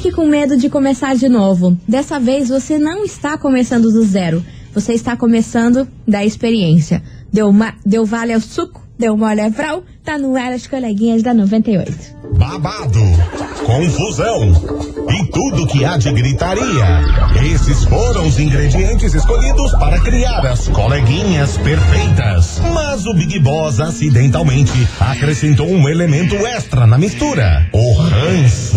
fique com medo de começar de novo. Dessa vez você não está começando do zero. Você está começando da experiência. Deu, ma- deu vale ao suco, deu mole ao frau, tá no ar as coleguinhas da 98. babado, confusão e tudo que há de gritaria. Esses foram os ingredientes escolhidos para criar as coleguinhas perfeitas. Mas o Big Boss acidentalmente acrescentou um elemento extra na mistura: o ranço.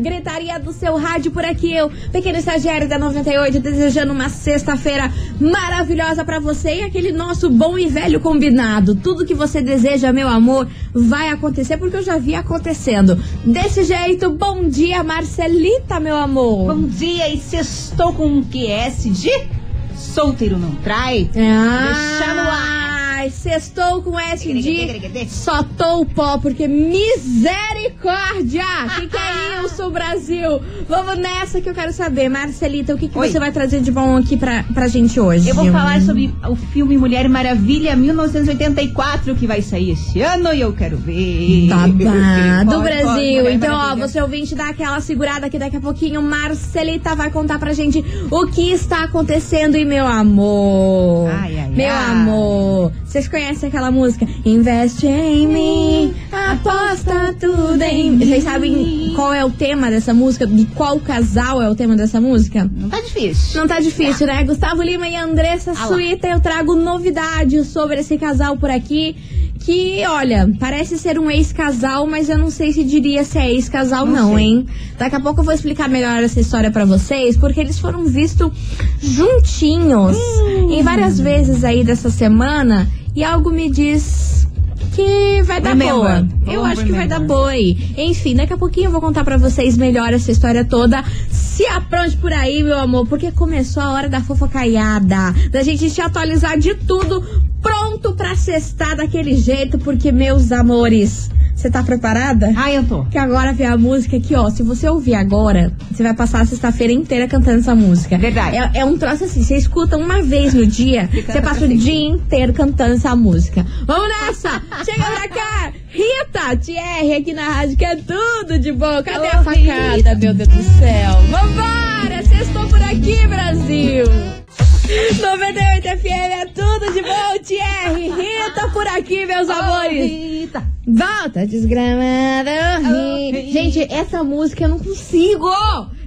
Gritaria do seu rádio por aqui. Eu, pequeno estagiário da 98, desejando uma sexta-feira maravilhosa pra você e aquele nosso bom e velho combinado. Tudo que você deseja, meu amor, vai acontecer porque eu já vi acontecendo. Desse jeito, bom dia, Marcelita, meu amor. Bom dia, e sextou com um QS de solteiro não trai? Deixa no ar. Ai, sextou com S de tô o pó, porque misericórdia! Que que é isso, Brasil? Vamos nessa que eu quero saber. Marcelita, o que, que Oi. você vai trazer de bom aqui pra, pra gente hoje? Eu vou falar sobre o filme Mulher Maravilha 1984 que vai sair esse ano e eu quero ver. Babado, Corre, Brasil. então, ó, você ouvinte, dá aquela segurada que daqui a pouquinho Marcelita vai contar pra gente o que está acontecendo e meu amor. Ai, ai, meu ai. amor. Vocês conhecem aquela música? Investe em mim, aposta tudo em mim. Vocês sabem qual é o tema dessa música? De qual casal é o tema dessa música? Não tá difícil. Não tá difícil, né? Gustavo Lima e Andressa Ah. Suíta, eu trago novidades sobre esse casal por aqui. Que, olha, parece ser um ex-casal, mas eu não sei se diria se é ex-casal, Não não, hein? Daqui a pouco eu vou explicar melhor essa história pra vocês, porque eles foram vistos juntinhos Hum. em várias vezes aí dessa semana, e algo me diz que vai dar Remember. boa. Eu Vamos acho que vai dar boa aí. Enfim, daqui a pouquinho eu vou contar pra vocês melhor essa história toda. Se apronte por aí, meu amor, porque começou a hora da fofocaiada. Da gente te atualizar de tudo, pronto pra cestar daquele jeito, porque, meus amores, você tá preparada? Ai, eu tô. Que agora vem a música aqui, ó. Se você ouvir agora, você vai passar a sexta-feira inteira cantando essa música. Verdade. É, é um troço assim, você escuta uma vez no dia, você passa o dia inteiro cantando essa música. Vamos nessa! Chega pra cá! Rita, TR aqui na rádio, que é tudo de bom. Cadê a facada, Rita. meu Deus do céu? Vambora! Sextou por aqui, Brasil! 98 FM é tudo de bom, TR! Rita por aqui, meus amores! Eita. Volta, desgramado. ri. Gente, essa música eu não consigo.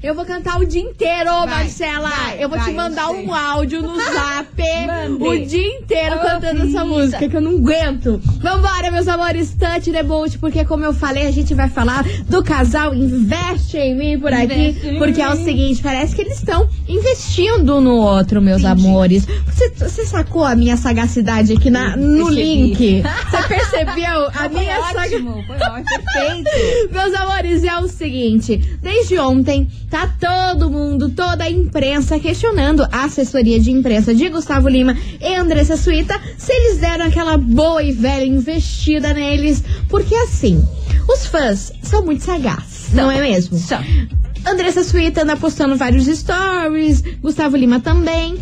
Eu vou cantar o dia inteiro, Vai, Marcela. vai, eu vou vai, te mandar um áudio no zap o dia inteiro Ô, cantando essa música, que eu não aguento. Vambora, meus amores, touch the boat, porque como eu falei, a gente vai falar do casal Investe em mim por aqui. Investe Porque é o seguinte, parece que eles estão investindo no outro, meus Entendi. amores. Você, você sacou a minha sagacidade aqui na, no link? Você percebeu a minha sagacidade? foi ótimo, perfeito. Meus amores, é o seguinte: desde ontem, tá todo mundo, toda a imprensa questionando a assessoria de imprensa de Gustavo Lima e Andressa Suíta se eles deram aquela boa e velha investida neles. Porque assim, os fãs são muito sagazes, não é mesmo? São. Andressa Suíta anda postando vários stories, Gustavo Lima também.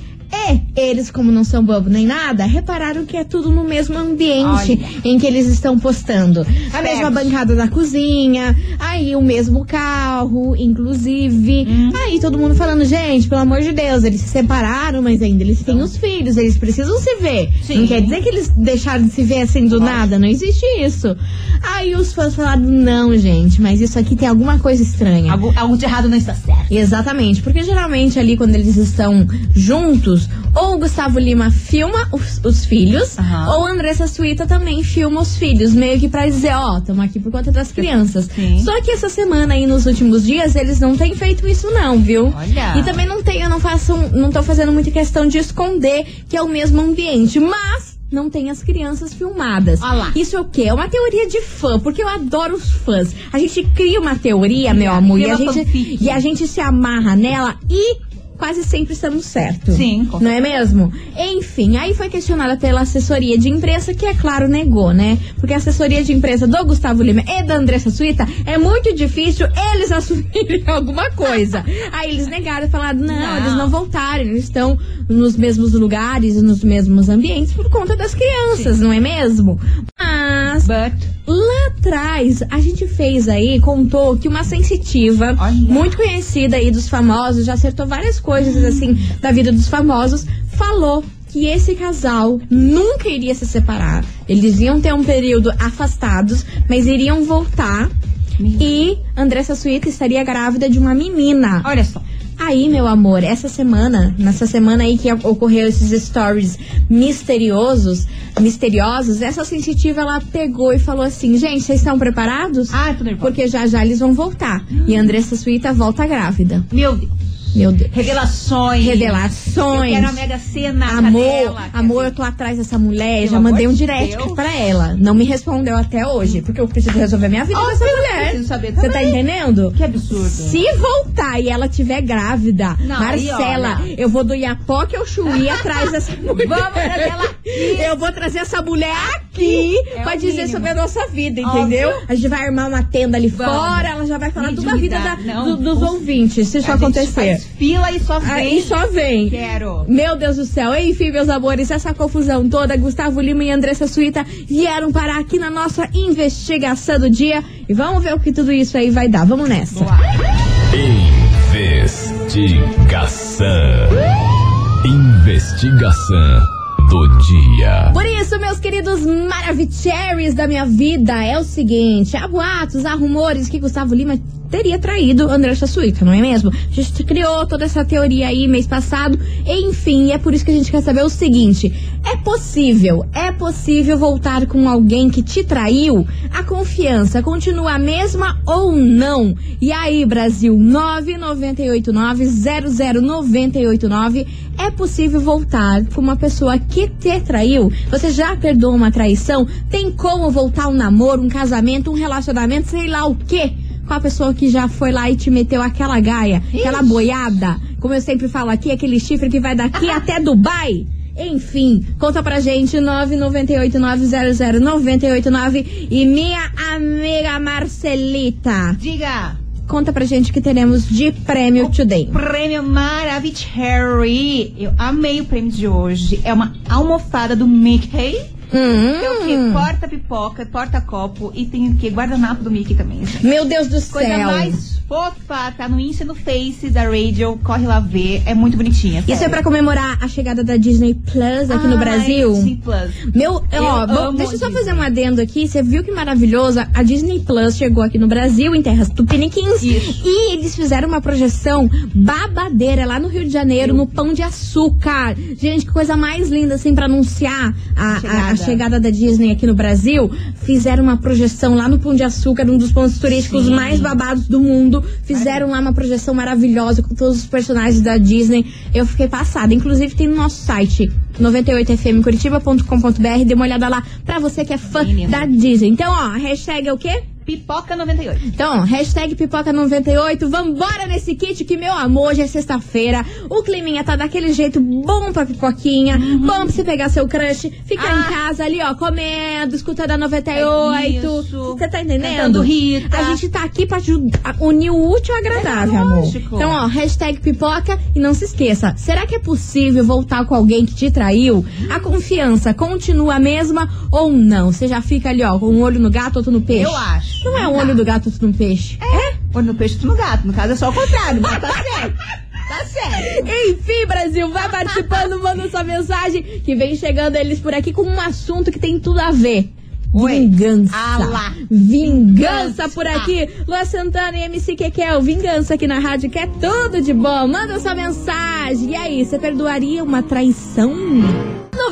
E eles, como não são bobo nem nada, repararam que é tudo no mesmo ambiente Olha. em que eles estão postando. A Certo. mesma bancada da cozinha, aí o mesmo carro, inclusive. Hum. Aí todo mundo falando, gente, pelo amor de Deus, eles se separaram, mas ainda eles têm os filhos, eles precisam se ver. Sim. Não quer dizer que eles deixaram de se ver assim do nada, não existe isso. Aí os fãs falaram, não, gente, mas isso aqui tem alguma coisa estranha. Algo, algo de errado não está certo. Exatamente, porque geralmente ali quando eles estão juntos, ou o Gustavo Lima filma os, os filhos, Aham. ou a Andressa Suíta também filma os filhos, meio que pra dizer, ó, estamos aqui por conta das crianças. Sim. Só que essa semana aí, nos últimos dias, eles não têm feito isso não, viu? Olha. E também não tem, eu não faço, não tô fazendo muita questão de esconder que é o mesmo ambiente, mas não tem as crianças filmadas. Olha lá. Isso é o quê? É uma teoria de fã, porque eu adoro os fãs. A gente cria uma teoria, meu amor, e a gente fanfic. e a gente se amarra nela e quase sempre estamos certos. Sim, com Não é mesmo? Enfim, aí foi questionada pela assessoria de imprensa, que é claro, negou, né? Porque a assessoria de imprensa do Gustavo Lima e da Andressa Suíta é muito difícil eles assumirem alguma coisa. Aí eles negaram e falaram: não, Não. eles não voltaram, eles estão nos mesmos lugares, nos mesmos ambientes por conta das crianças, não é mesmo? Mas But, Lá atrás, a gente fez aí, contou que uma sensitiva, Olha. muito conhecida aí dos famosos, já acertou várias coisas assim da vida dos famosos, falou que esse casal nunca iria se separar. Eles iam ter um período afastados, mas iriam voltar. E Andressa Suíta estaria grávida de uma menina. olha só. Aí, meu amor, essa semana, nessa semana aí que ocorreu esses stories misteriosos, misteriosos, essa sensitiva ela pegou e falou assim: gente, vocês estão preparados? Ah, tô nervosa. Porque já já eles vão voltar. E a Andressa Suíta volta grávida. Meu Deus. Meu Deus. Revelações. Revelações. Eu quero a Mega Sena. Amor, amor, eu tô atrás dessa mulher. Pelo já mandei um direct Deus. pra ela. Não me respondeu até hoje, porque eu preciso resolver minha vida com essa Óbvio, mulher. saber Você tá entendendo? Que absurdo. Se voltar e ela tiver grávida, Não, Marcela, eu vou do Iapoque ao Chuí atrás dessa mulher. Vamos trazer ela aqui. Eu vou trazer essa mulher aqui É pra dizer mínimo. sobre a nossa vida, Óbvio. entendeu? A gente vai armar uma tenda ali Vamos. fora, ela já vai falar Me toda a vida da- do- dos ouvintes, se isso acontecer. Faz fila e só vem. Aí só vem. Quero. Meu Deus do céu. Enfim, meus amores, essa confusão toda, Gustavo Lima e Andressa Suíta vieram parar aqui na nossa investigação do dia. E vamos ver o que tudo isso aí vai dar. Vamos nessa. Investigação. Investigação do dia. Por isso, meus queridos Maravicheries da minha vida, é o seguinte: há boatos, há rumores que Gustavo Lima teria traído Andressa Suíta, não é mesmo? A gente criou toda essa teoria aí mês passado, enfim, é por isso que a gente quer saber o seguinte: é possível, é possível voltar com alguém que te traiu? A confiança continua a mesma ou não? E aí, Brasil, 998900989, é possível voltar com uma pessoa que te traiu? Você já perdoou uma traição? Tem como voltar um namoro, um casamento, um relacionamento, sei lá o quê? Com a pessoa que já foi lá e te meteu aquela gaia, aquela boiada. Como eu sempre falo aqui, aquele chifre que vai daqui até Dubai. Enfim, conta pra gente 998900989 e minha amiga Marcelita. Diga. Conta pra gente o que teremos de prêmio today. Prêmio Maravicherry. Eu amei o prêmio de hoje. É uma almofada do Mickey. Hum, Tem o quê? Porta pipoca, porta copo e tem o quê? Guardanapo do Mickey também, gente. Meu Deus do Coisa céu. mais fofa, tá no Insta no Face da Radio. Corre lá ver. É muito bonitinha. Isso é sério. pra comemorar a chegada da Disney Plus aqui no Ai, Brasil? Disney Plus. Meu, ó, bom, amo deixa eu só Disney. fazer um adendo aqui. Você viu que maravilhoso? A Disney Plus chegou aqui no Brasil, em terras tupiniquins. Isso. E eles fizeram uma projeção babadeira lá no Rio de Janeiro, no Pão de Açúcar. Gente, que coisa mais linda, assim, pra anunciar a, a- a chegada. Da Disney aqui no Brasil. Fizeram uma projeção lá no Pão de Açúcar, um dos pontos turísticos Sim. mais babados do mundo. Fizeram lá uma projeção maravilhosa com todos os personagens da Disney. Eu fiquei passada. Inclusive tem no nosso site 98fmcuritiba.com.br. Dê uma olhada lá pra você que é fã Menina. da Disney. Então, ó, a hashtag é o quê? Pipoca 98. Então, hashtag pipoca98, vambora nesse kit que, meu amor, hoje é sexta-feira, o climinha tá daquele jeito bom pra pipoquinha, bom pra você pegar seu crush, ficar Ah. em casa ali, ó, comendo, escutando a 98, Isso. você tá entendendo? Rita. A gente tá aqui pra unir o útil ao agradável, É amor. Então, ó, hashtag pipoca e não se esqueça, será que é possível voltar com alguém que te traiu? A confiança continua a mesma ou não? Você já fica ali, ó, com um olho no gato, outro no peixe? Eu acho. Não é um olho do gato, no peixe. É. Olho no peixe, no gato. No caso é só o contrário, mas tá certo. Tá certo. Enfim, Brasil, vai participando, manda sua mensagem que vem chegando eles por aqui com um assunto que tem tudo a ver. Vingança. Ah Vingança. por aqui. Lua Santana e MC Kekel. Vingança aqui na rádio, que é tudo de bom. Manda sua mensagem. E aí, você perdoaria uma traição?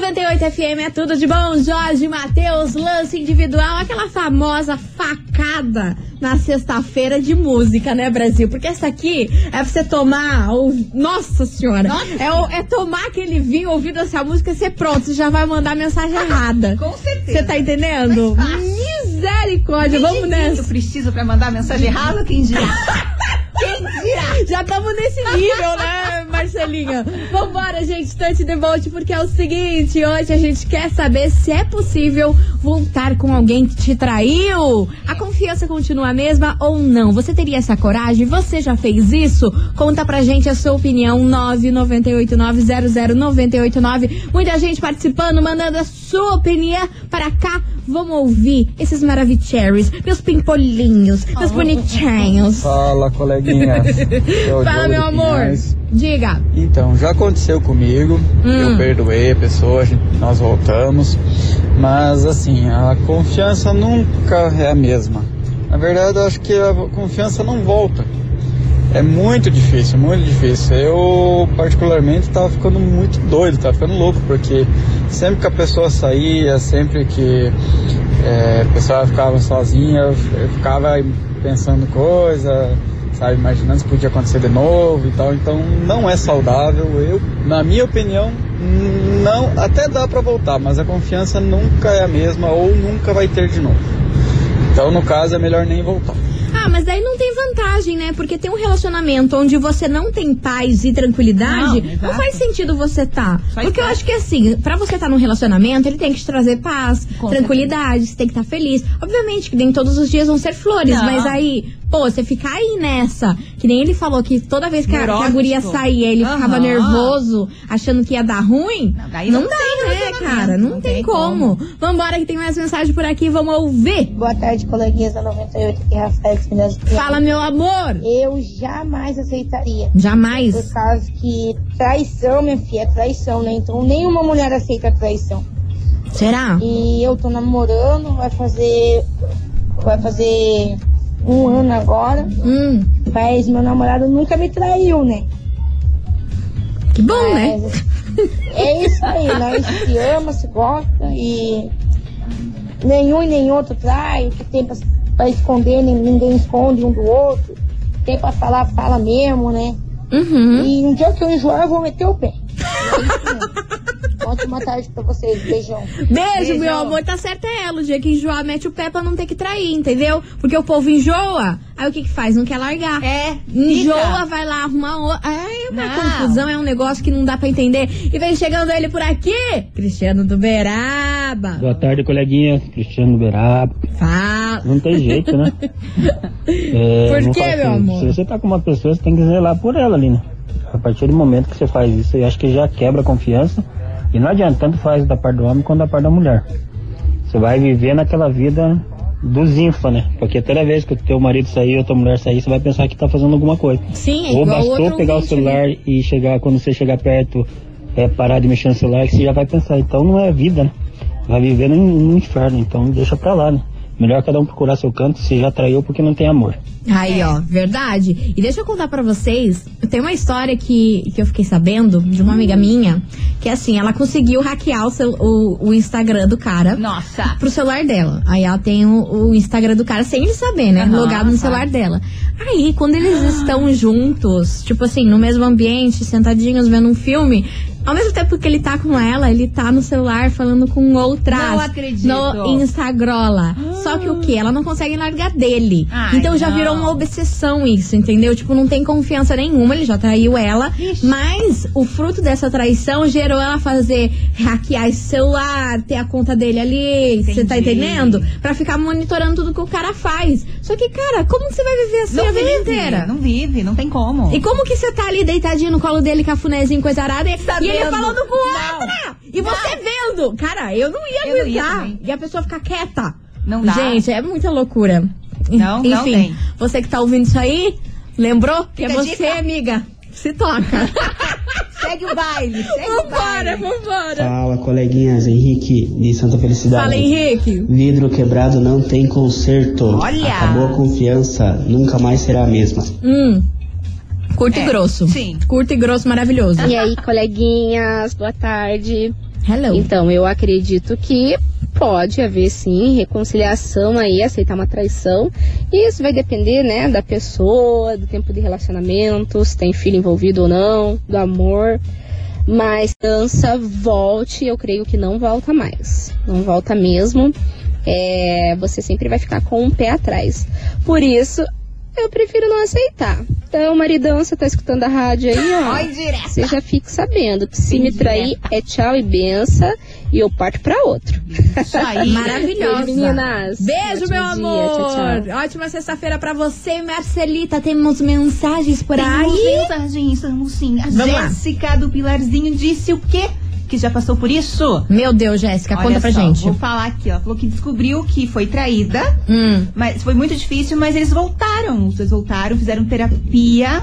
98 FM é tudo de bom. Jorge Matheus, lance individual, aquela famosa facada na sexta-feira de música, né, Brasil? Porque essa aqui é pra você tomar. Nossa Senhora! Nossa é, é tomar aquele vinho, ouvindo essa música e ser pronto. Você já vai mandar mensagem errada. Com certeza. Você tá entendendo? Misericórdia, vamos Eu nessa. preciso pra mandar mensagem errada, quem dirá? quem dirá? Já estamos nesse nível, né, Marcelinha. Vambora, gente, touch the boat, porque é o seguinte, hoje a gente quer saber se é possível voltar com alguém que te traiu. A confiança continua a mesma ou não? Você teria essa coragem? Você já fez isso? Conta pra gente a sua opinião, 998900989. Muita gente participando, mandando a sua opinião para cá. Vamos ouvir esses maravicheries, meus pimpolinhos, meus bonitinhos. Fala, coleguinha. Eu, Fala, meu amor. Pinhais. Diga. Então, já aconteceu comigo. Hum. Eu perdoei a pessoa, a gente- nós voltamos. Mas, assim, a confiança nunca é a mesma. Na verdade, eu acho que a confiança não volta. É muito difícil, muito difícil. Eu, particularmente, tava ficando muito doido, tava ficando louco, porque sempre que a pessoa saía, sempre que é, a pessoa ficava sozinha, eu, eu ficava pensando coisa, sabe, imaginando se podia acontecer de novo e tal. Então, não é saudável. Eu, na minha opinião, não, até dá pra voltar, mas a confiança nunca é a mesma ou nunca vai ter de novo. Então, no caso, é melhor nem voltar. Ah, mas daí não tem vantagem, né? Porque tem um relacionamento onde você não tem paz e tranquilidade, Não, não, faz sentido você tá. Faz Porque eu parte. acho que assim, pra você estar num relacionamento, ele tem que te trazer paz, Com tranquilidade, você tem que estar feliz. Obviamente que nem todos os dias vão ser flores, Não. mas aí, pô, você ficar aí nessa, que nem ele falou que toda vez que a, que a guria saía, ele ficava Aham. nervoso, achando que ia dar ruim. Não, daí não não dá, tem relacionamento, cara? Não, não tem, tem como. Vambora que tem mais mensagem por aqui, vamos ouvir. Boa tarde, coleguinhas da 98, aqui é Rafael de Fala, meu amor. Eu jamais aceitaria. Jamais. Por causa que traição, minha filha, é traição, né? Então nenhuma mulher aceita traição. Será? E eu tô namorando, vai fazer. Vai fazer um ano agora. Hum, Mas meu namorado nunca me traiu, né? que bom, né? É isso aí, nós se ama, se gosta e nenhum e nem outro trai, o que tem pra, pra esconder, nem- ninguém esconde um do outro. Tem pra falar, fala mesmo, né? Uhum. E um dia que eu enjoar, eu vou meter o pé. É isso mesmo. Ótima tarde pra vocês, beijão. Beijo, Beijo. meu amor. Tá certo é ela. O dia que enjoar, mete o pé pra não ter que trair, entendeu? Porque o povo enjoa. Aí o que que faz? Não quer largar. É, Enjoa, fica. vai lá arrumar outra. É uma Não. confusão, é um negócio que não dá pra entender. E vem chegando ele por aqui, Cristiano do Beraba. Boa tarde, coleguinha. Cristiano Beraba. Fala. Não tem jeito, né? É, Por quê, meu sentido. amor? Se você tá com uma pessoa, você tem que zelar por ela ali, né? A partir do momento que você faz isso, eu acho que já quebra a confiança. E não adianta, tanto faz da parte do homem quanto da parte da mulher. Você vai viver naquela vida dos infa, né? Porque toda vez que o teu marido sair ou tua mulher sair, você vai pensar que tá fazendo alguma coisa. Sim, é Ou bastou outro pegar o ouvinte celular ali. e chegar, quando você chegar perto, é, parar de mexer no celular, que você já vai pensar. Então não é vida, né? Vai viver no, no inferno, então deixa pra lá, né? Melhor cada um procurar seu canto, se já traiu porque não tem amor. Aí, ó, verdade. E deixa eu contar pra vocês, tem uma história que, que eu fiquei sabendo de uma amiga minha, que assim, ela conseguiu hackear o, cel- o, o Instagram do cara. Nossa. pro celular dela. Aí ela tem o, o Instagram do cara sem ele saber, né? Aham, Logado no celular dela. Aí, quando eles estão juntos, tipo assim, no mesmo ambiente, sentadinhos, vendo um filme, ao mesmo tempo que ele tá com ela, ele tá no celular falando com outras. Não acredito. No Instagrola. Só que o que? Ela não consegue largar dele. Ai, então já não. virou uma obsessão isso, entendeu? Tipo, não tem confiança nenhuma, ele já traiu ela. Ixi. Mas o fruto dessa traição gerou ela fazer hackear esse celular, ter a conta dele ali, você tá entendendo? Pra ficar monitorando tudo que o cara faz. Só que, cara, como que você vai viver assim a vida inteira? Não vive, não tem como. E como que você tá ali deitadinho no colo dele, cafunézinho, coisa arada, e, e vendo? falando com Não. outra? E você vendo? Cara, eu não ia Eu não ia aguentar. e a pessoa ficar quieta. Não dá. Gente, é muita loucura. Não, Enfim, não tem. você que tá ouvindo isso aí, lembrou que Fica é a você, dica. amiga. Se toca. Segue o baile, segue o vambora, baile. vambora. Fala, coleguinhas. Henrique, de Santa Felicidade. Fala, Henrique. Vidro quebrado não tem conserto. Olha! Acabou a confiança, nunca mais será a mesma. Hum. Curto É, e grosso. sim. Curto e grosso, maravilhoso. E aí, coleguinhas, boa tarde. Hello. Então, eu acredito que pode haver sim reconciliação aí, aceitar uma traição. E isso vai depender, né, da pessoa, do tempo de relacionamento, se tem filho envolvido ou não, do amor. Mas dança, volte, eu creio que não volta mais. Não volta mesmo. É, você sempre vai ficar com um pé atrás. Por isso, eu prefiro não aceitar. Então, maridão, você tá escutando a rádio aí, ó. Oi, direta. Você já fica sabendo que se me trair é tchau e benção e eu parto pra outro. Isso aí. Maravilhosa. Beijo, meninas. Beijo, Ótimo meu dia, amor. tchau, tchau. Ótima sexta-feira pra você, Marcelita. Temos mensagens por Temos aí. mensagens, temos sim. A Vamos lá. Jéssica do Pilarzinho disse o quê? Que já passou por isso? Meu Deus, Jéssica, conta pra só, gente. Vou falar aqui, ó. Falou que descobriu que foi traída, Hum. mas foi muito difícil, mas eles voltaram. Os dois voltaram, fizeram terapia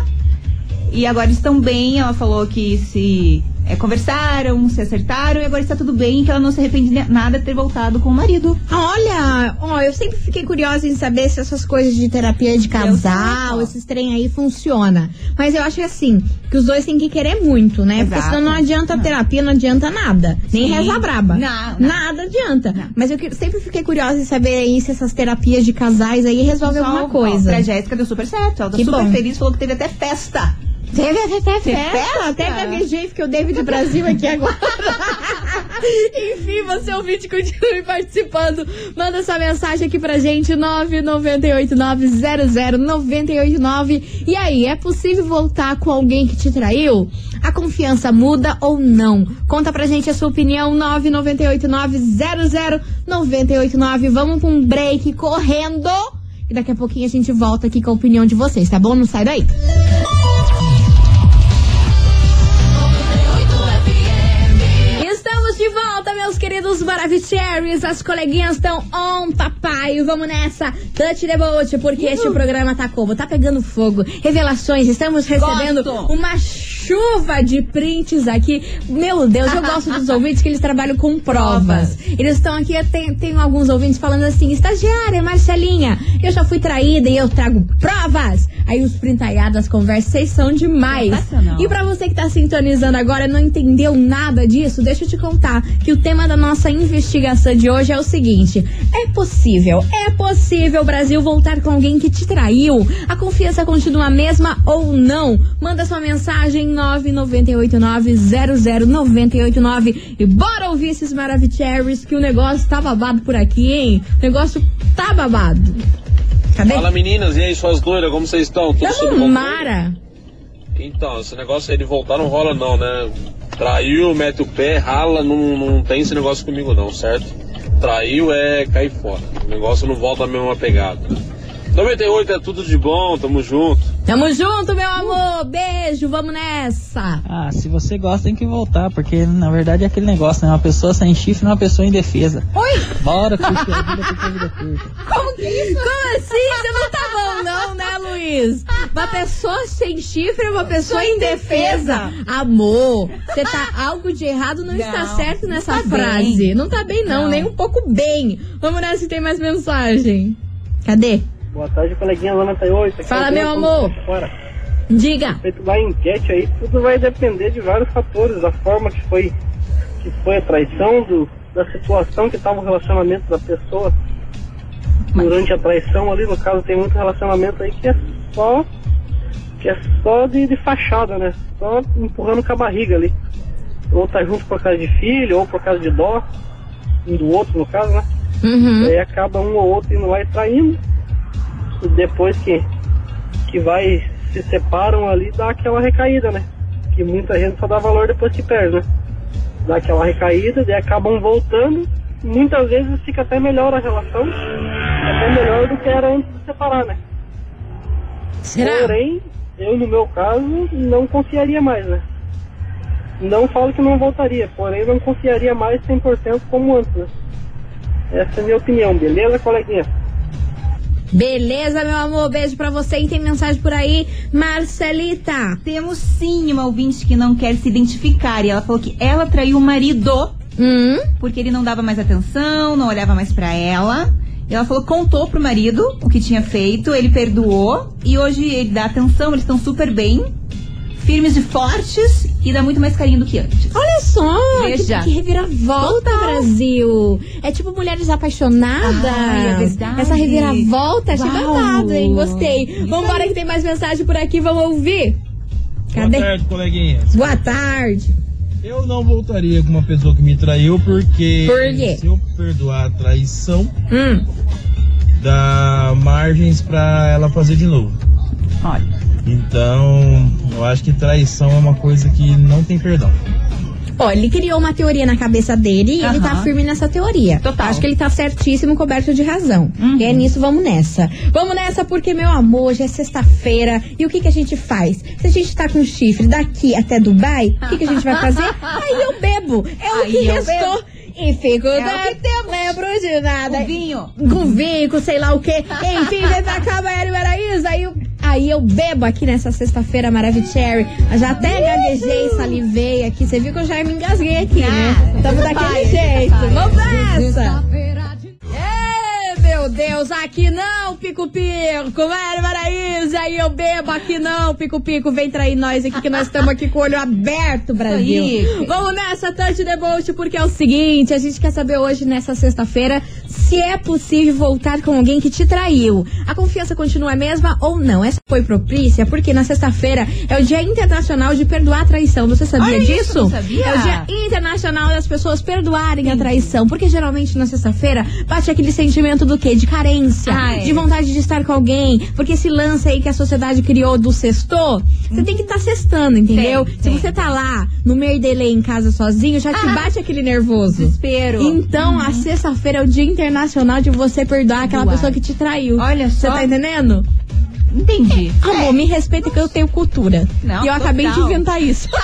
e agora estão bem. Ela falou que se é, conversaram, se acertaram e agora está tudo bem, que ela não se arrepende de nada de ter voltado com o marido. Olha, ó, eu sempre fiquei curiosa em saber se essas coisas de terapia de casal, sei, esses trem aí funciona. Mas eu acho que assim, que os dois têm que querer muito, né? Porque Exato. senão não adianta a terapia, não adianta nada. Nem Sim. reza braba. Não, não. Nada adianta. Não. Mas eu que- sempre fiquei curiosa em saber aí se essas terapias de casais aí resolvem alguma Só, ó, coisa. Pra Jéssica deu super certo. Ela tá Que super bom. feliz, falou que teve até festa. Teve até festa, festa? até gaguejei, porque o David Brasil aqui agora. Enfim, você ouvinte, continue participando. Manda sua mensagem aqui pra gente, 998900989. E aí, é possível voltar com alguém que te traiu? A confiança muda ou não? Conta pra gente a sua opinião, 998900989. Vamos pra um break correndo. E daqui a pouquinho a gente volta aqui com a opinião de vocês, tá bom? Não sai daí. Estamos queridos Maravicheries. As coleguinhas estão on, papai. Vamos nessa. Touch the boat, porque este programa tá como? Tá pegando fogo. Revelações, estamos recebendo Gosto. uma chuva de prints aqui. Meu Deus, eu gosto dos ouvintes que eles trabalham com provas. Eles estão aqui, tem, tem alguns ouvintes falando assim, estagiária, Marcelinha, eu já fui traída e eu trago provas. Aí os printaiados, as conversas, vocês são demais. E pra você que tá sintonizando agora não entendeu nada disso, deixa eu te contar que o tema da nossa investigação de hoje é o seguinte: é possível, é possível o Brasil voltar com alguém que te traiu? A confiança continua a mesma ou não? Manda sua mensagem 998900989 e bora ouvir esses Maravicheries que o negócio tá babado por aqui, hein? O negócio tá babado. Cadê? Fala meninas, e aí suas loiras, como vocês estão? Tudo Tamo? Mara. Então, esse negócio aí de voltar não rola não, né? Traiu, mete o pé, rala, não, não tem esse negócio comigo não, certo? Traiu é cair fora. O negócio não volta a mesma pegada. 98 é tudo de bom, tamo junto. Tamo junto, meu amor. Beijo, vamos nessa. Ah, se você gosta tem que voltar, porque na verdade é aquele negócio, né? Uma pessoa sem chifre não é uma pessoa indefesa. Oi? Bora curtir a vida porque a vida é curta. Como que isso? Como assim? Você não tá bom, não, né, Luiz? Uma pessoa sem chifre é uma pessoa indefesa. Amor, você tá algo de errado, não, está Não, certo não nessa tá frase. bem. Não tá bem, não, Não. nem um pouco bem. Vamos nessa que tem mais mensagem. Cadê? Boa tarde, coleguinha 98. Aqui Fala, é o meu amor. Fora. Diga. Feito da enquete aí, tudo vai depender de vários fatores, da forma que foi, que foi a traição, do, da situação que estava o relacionamento da pessoa durante a traição ali, no caso tem muito relacionamento aí que é só que é só de, de fachada, né? Só empurrando com a barriga ali. Ou tá junto por causa de filho, ou por causa de dó, um do outro no caso, né? Uhum. Aí acaba um ou outro indo lá e traindo. E depois que, que vai, se separam ali, dá aquela recaída, né? Que muita gente só dá valor depois que perde, né? Dá aquela recaída, daí acabam voltando. Muitas vezes fica até melhor a relação, até melhor do que era antes de separar, né? Será? Porém, eu no meu caso não confiaria mais, né? Não falo que não voltaria, porém não confiaria mais 100% como antes, né? Essa é a minha opinião, beleza, coleguinha? Beleza, meu amor. Beijo pra você. E tem mensagem por aí, Marcelita. Temos sim uma ouvinte que não quer se identificar. E ela falou que ela traiu o marido Hum? porque ele não dava mais atenção, não olhava mais pra ela. E ela falou, contou pro marido o que tinha feito, ele perdoou e hoje ele dá atenção, eles estão super bem, firmes e fortes e dá muito mais carinho do que antes. Olha só, Veja. que, que reviravolta, Brasil. É tipo Mulheres Apaixonadas. Ai, é verdade. Essa reviravolta, achei babado, hein? Gostei. Vambora que tem mais mensagem por aqui, vamos ouvir. Cadê? Boa tarde, coleguinhas. Boa tarde. Eu não voltaria com uma pessoa que me traiu porque Por quê? se eu perdoar a traição, Hum. dá margens pra ela fazer de novo. Olha. Então, eu acho que traição é uma coisa que não tem perdão. Ó, ele criou uma teoria na cabeça dele e ele tá firme nessa teoria. Total. Acho que ele tá certíssimo, coberto de razão. E é nisso, vamos nessa. Vamos nessa porque, meu amor, já é sexta-feira. E o que que a gente faz? Se a gente tá com chifre daqui até Dubai, o que que a gente vai fazer? Aí eu bebo. É o Aí que eu restou. E fico É o da- que temos. Lembro de nada. Com vinho. Com vinho, com sei lá o quê. Enfim, vem pra cá, Maíra Maraíza. Aí eu, aí eu bebo aqui nessa sexta-feira Maravicherry. Já até gaguejei, salivei aqui. Você viu que eu já me engasguei aqui, né? Tamo daquele jeito. Vamos nessa! Meu Deus, aqui não, pico-pico, Mário Maraíza, aí eu bebo, aqui não, pico-pico, vem trair nós aqui, que nós estamos aqui com o olho aberto, Brasil. aí. Vamos nessa, Tante Deboche, porque é o seguinte, a gente quer saber hoje, nessa sexta-feira, se é possível voltar com alguém que te traiu. A confiança continua a mesma ou não? Essa foi propícia, porque na sexta-feira é o Dia Internacional de Perdoar a Traição. Você sabia Olha isso, disso? não sabia? É o Dia Internacional das pessoas perdoarem a traição. Porque geralmente na sexta-feira bate aquele sentimento do quê? De carência, Ah, é. de vontade de estar com alguém. Porque esse lance aí que a sociedade criou do sextou, você tem que estar sextando, entendeu? Tem, Se tem. você tá lá no merdelê em casa sozinho, já te Ah. bate aquele nervoso. Desespero. Então, a sexta-feira é o Dia Internacional de você perdoar aquela pessoa que te traiu. Olha Você só. tá entendendo? Entendi. Amor, me respeita que eu tenho cultura. Não, e eu acabei de inventar isso.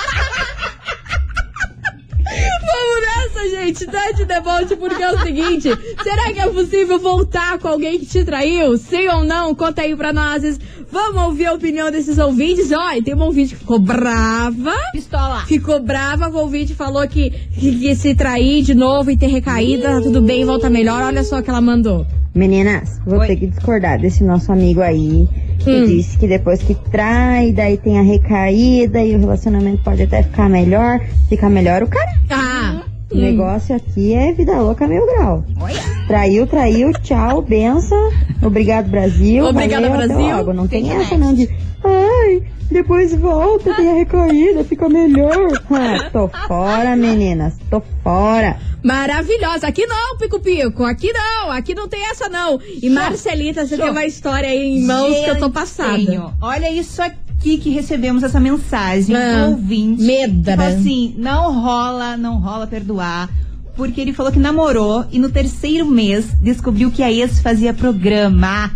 Vamos nessa, gente. De deboche, porque é o seguinte: será que é possível voltar com alguém que te traiu? Sim ou não? Conta aí pra nós. Vamos ouvir a opinião desses ouvintes. Olha, tem um ouvinte que ficou brava. Pistola. Ficou brava com o ouvinte, falou que, que, que se trair de novo e ter recaída, tá tudo bem, volta melhor. Olha só o que ela mandou. Meninas, vou Oi. ter que discordar desse nosso amigo aí, que Hum. disse que depois que trai, daí tem a recaída e o relacionamento pode até ficar melhor. Fica melhor o cara. Ah, O negócio aqui é vida louca mil grau. Traiu, traiu, tchau, benção. Obrigado, Brasil. Obrigada, valeu, Brasil. Não tem essa não de, ai, depois volta, tem a recaída, fica melhor. Ah, tô fora, meninas, tô fora. Maravilhosa. Aqui não, Pico Pico. Aqui não. Aqui não tem essa, não. E Marcelita, você Show. tem uma história aí em mãos que eu tô passada. Tenho. Olha isso aqui que recebemos essa mensagem Ah, do ouvinte. medra. Tipo assim, não rola, não rola perdoar. Porque ele falou que namorou e no terceiro mês descobriu que a ex fazia programa.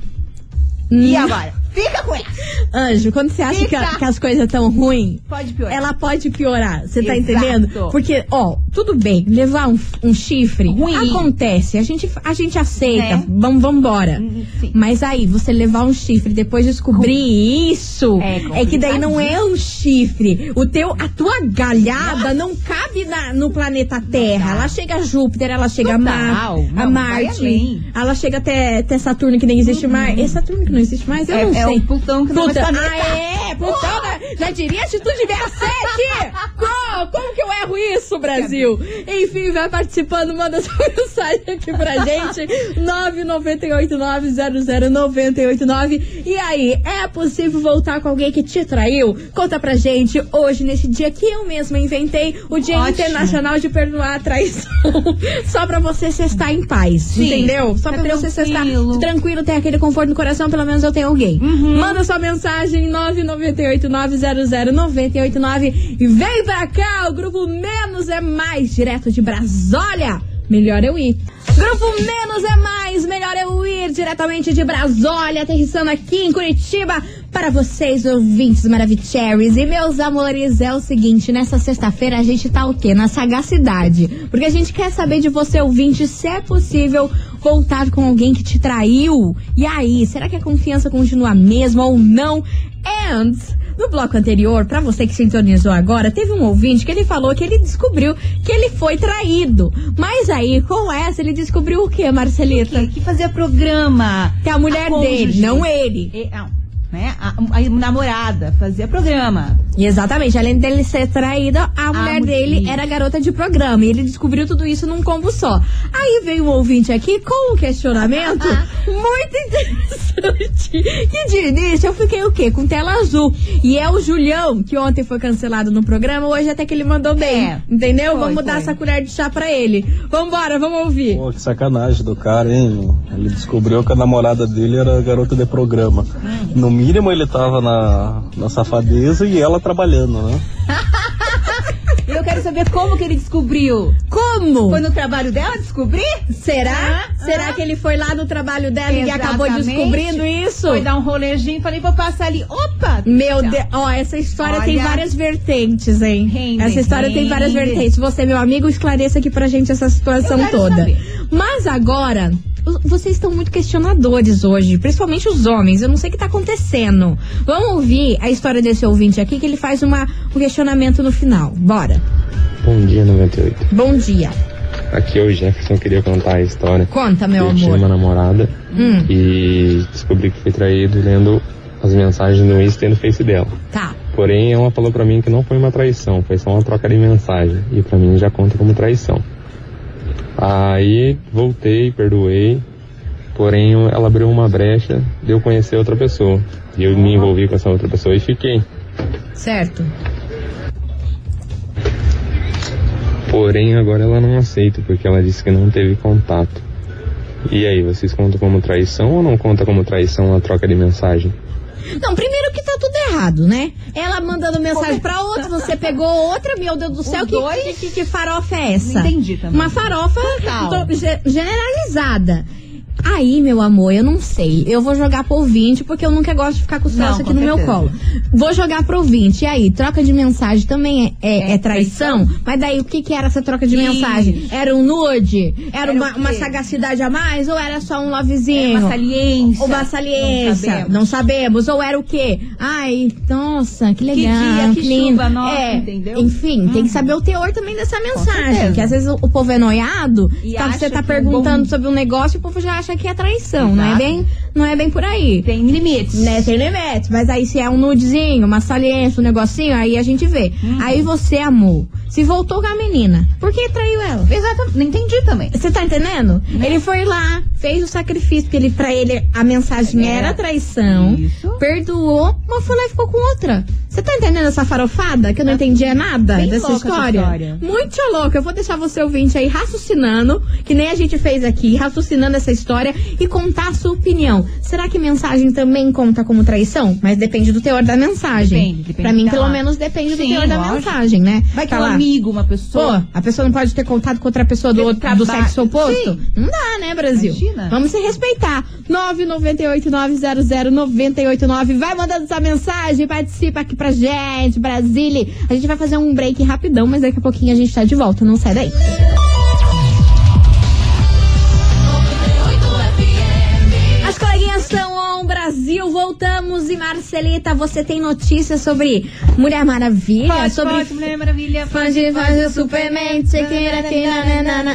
E Hum. agora? Fica com essa! Anjo, quando você acha que, a- que as coisas estão ruins, Pode piorar. ela pode piorar. Você tá Exato. entendendo? Porque, ó, tudo bem, levar um, um chifre Ruim. acontece. A gente, a gente aceita. Né? Vamos embora. Hum. Mas aí, você levar um chifre e depois descobrir isso, É é, que daí não é um chifre. O teu, a tua galhada não cabe na- no planeta Terra. Ela chega a Júpiter, ela chega a, Mar, Total. a Não, vai Marte. Ela chega até, até Saturno, que nem existe mais. É Saturno que não existe mais? Eu É- não é sei. o Plutão que não Plutão. planeta. Ah, é? Plutão na, na diria atitude 67! Como, como que eu erro isso, Brasil? Enfim, vai participando, manda sua mensagem aqui pra gente. 998900989. E aí, é possível voltar com alguém que te traiu? Conta pra gente hoje, nesse dia que eu mesma inventei, o Dia Ótimo. Internacional de Perdoar a Traição. Só pra você estar em paz, Sim, entendeu? Só tá pra você estar tranquilo. tranquilo, ter aquele conforto no coração, pelo menos eu tenho alguém. Uhum. Manda sua mensagem 998900989 e vem pra cá, o grupo Menos é Mais, direto de Brasólia. Melhor eu ir. Grupo Menos é Mais, melhor eu ir diretamente de Brasólia, aterrissando aqui em Curitiba para vocês, ouvintes Maravicheries. E meus amores, é o seguinte, nessa sexta-feira a gente tá o quê? Na sagacidade. Porque a gente quer saber de você, ouvinte, se é possível voltar com alguém que te traiu. E aí, será que a confiança continua a mesma ou não? And no bloco anterior, pra você que sintonizou agora, teve um ouvinte que ele falou que ele descobriu que ele foi traído. Mas aí, com essa, ele descobriu o que, Marcelita? Que fazia programa. Que a mulher A dele, não ele. E- não, né? A, a namorada fazia programa. E exatamente, além dele ser traído, a mulher mulher. dele era garota de programa. E ele descobriu tudo isso num combo só. Aí veio um ouvinte aqui com um questionamento Muito interessante. E de início eu fiquei o quê? Com tela azul. E é o Julião, que ontem foi cancelado no programa, hoje até que ele mandou bem. É. entendeu? Foi, vamos dar foi. essa colher de chá pra ele. Vambora, vamos ouvir. Pô, que sacanagem do cara, hein? Ele descobriu que a namorada dele era garota de programa. No mínimo ele tava na, na safadeza e ela trabalhando, né? Quero saber como que ele descobriu. Como? Foi no trabalho dela descobrir? Será? Ah, Será ah. que ele foi lá no trabalho dela e acabou Exatamente. descobrindo isso? Foi dar um rolejinho, falei, vou passar ali. Opa! Meu Deus, ó, essa história tem Olha. várias vertentes, hein? Rende, essa história tem várias rende. vertentes. Você, meu amigo, esclareça aqui pra gente essa situação toda. saber. Mas agora, vocês estão muito questionadores hoje, principalmente os homens. Eu não sei o que tá acontecendo. Vamos ouvir a história desse ouvinte aqui, que ele faz uma, um questionamento no final. Bora. Bom dia, 98. Bom dia. Aqui é o Jefferson, queria contar a história. Conta, meu eu tinha amor. uma namorada Hum. e descobri que fui traído lendo as mensagens no Insta e no Face dela. Tá. Porém, ela falou pra mim que não foi uma traição, foi só uma troca de mensagem. E pra mim já conta como traição. Aí voltei, perdoei. Porém, ela abriu uma brecha de eu conhecer outra pessoa. E eu me envolvi com essa outra pessoa e fiquei. Certo. Porém, agora ela não aceita, porque ela disse que não teve contato. E aí, vocês contam como traição ou não conta como traição a troca de mensagem? Não, primeiro que tá tudo errado, né? Ela mandando mensagem pra outra, você pegou outra, meu Deus do céu, que, que, que, que farofa é essa? Não entendi também. Uma farofa Total. to- ge- generalizada. Aí, meu amor, eu não sei. Eu vou jogar pro ouvinte, porque eu nunca gosto de ficar com o Não, troço aqui no meu colo. Vou jogar pro ouvinte. E aí, troca de mensagem também é, é- é traição? Mas daí, o que que era essa troca de mensagem? Era um nude? Era, Era uma, uma sagacidade a mais? Ou era só um lovezinho? Era uma saliência. Uma saliência. Não sabemos. Não sabemos. Ou era o quê? Ai, nossa, que legal. dia, que lindo. chuva, nossa, é, entendeu? Enfim, tem que saber o teor também dessa mensagem. Porque às vezes o, o povo é noiado, E tá, você acha tá que perguntando bom- sobre um negócio e o povo já acha que é traição. Não é, Exato. bem, não é bem por aí. Tem limites. Né, tem limites. Mas aí se é um nudezinho, uma saliência, um negocinho, aí a gente vê. Uhum. Aí você amou. Se voltou com a menina, por que traiu ela? Exatamente. Não entendi também. Você tá entendendo? Ele foi lá, fez o sacrifício, porque ele, pra ele a mensagem Era. era traição, Isso. perdoou, mas foi lá e ficou com outra. Você tá entendendo essa farofada? Que eu não entendia nada Bem dessa história? história. Muito louca. Eu vou deixar você ouvinte aí raciocinando, que nem a gente fez aqui, raciocinando essa história e contar a sua opinião. Será que mensagem também conta como traição? Mas depende do teor da mensagem. Depende, depende pra mim, pelo lá. menos, depende do Sim, teor da lógico. mensagem, né? Vai que Tá um lá. amigo, uma pessoa. Pô, a pessoa não pode ter contato com outra pessoa do, outro, do sexo oposto? Sim. Não dá, né, Brasil? Imagina. Vamos se respeitar. 998-900-989. Vai mandando sua mensagem, participa aqui pra gente, Brasília. A gente vai fazer um break rapidão, mas daqui a pouquinho a gente tá de volta. Não sai daí. Brasil, voltamos e Marcelita, você tem notícias sobre Mulher Maravilha? Pode, sobre pode, Mulher Maravilha. Fãs de fãs do Superman.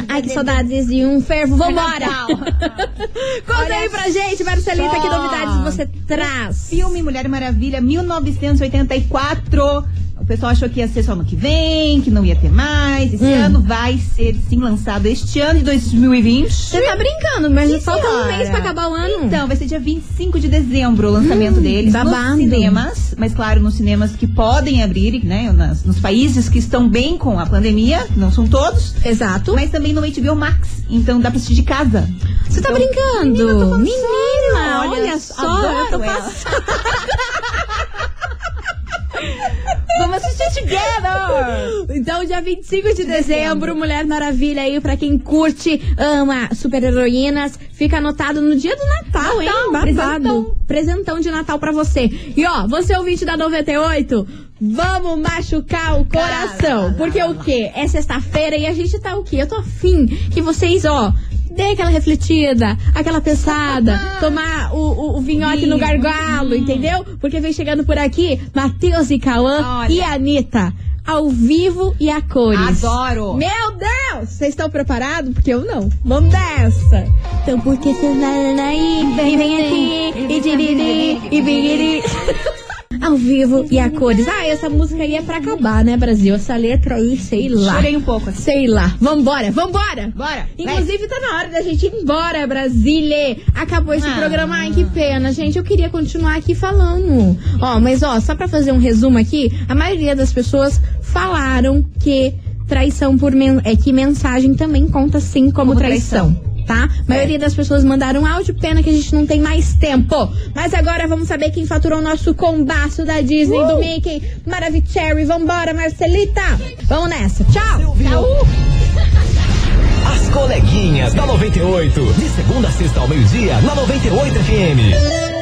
Ai, que saudades de um fervo. Vambora! Conta aí pra gente, Marcelita, que novidades você traz? Filme Mulher Maravilha 1984. O pessoal achou que ia ser só ano que vem, que não ia ter mais. Esse Hum. ano vai ser sim lançado este ano de 2020. Você tá brincando, mas Sim, falta um senhora. mês pra acabar o ano. Então, vai ser dia 25 de dezembro o lançamento Hum, deles babado. nos cinemas. Mas claro, nos cinemas que podem abrir, né? Nas- nos países que estão bem com a pandemia, que não são todos. Exato. Mas também no HBO Max. Então dá pra assistir de casa. Você tá Então, brincando? menina, eu tô falando Menina, sério, olha só, eu tô passando. Vamos assistir together! Então, dia 25 de dezembro, Mulher Maravilha aí, pra quem curte, ama super-heroínas, fica anotado no dia do Natal, hein? Natal, Babado. presentão. Presentão de Natal pra você. E ó, você ouvinte da 98, vamos machucar o coração. Porque o quê? É sexta-feira e a gente tá o quê? Eu tô afim que vocês, ó. Dê aquela refletida, aquela pensada, tomar o, o, o vinhoque no gargalo, entendeu? Porque vem chegando por aqui Matheus e Cauã e Anitta. Ao vivo e a cores. Adoro. Meu Deus! Vocês estão preparados? Porque eu não. Vamos dessa! Então por que você vai aí? Vem, vem aqui! E diriri, e biriri. Ao vivo e a cores. Ah, essa música aí é pra acabar, né, Brasil? Essa letra aí, sei lá. Chorei um pouco. assim. Sei lá. Vambora, vambora! Bora. Inclusive, tá na hora da gente ir embora, Brasília. Acabou esse Ah. programa. Ai, que pena, gente. Eu queria continuar aqui falando. Ó, mas ó, só pra fazer um resumo aqui, a maioria das pessoas falaram que traição por men é que mensagem também conta sim como, Como traição. traição. Tá? A maioria das pessoas mandaram áudio, pena que a gente não tem mais tempo. Mas agora vamos saber quem faturou o nosso combaço da Disney, do Mickey, Maravicherry. Vambora, Marcelita! Vamos nessa. Tchau! Tchau! As coleguinhas da 98. De segunda a sexta ao meio-dia, na 98 FM.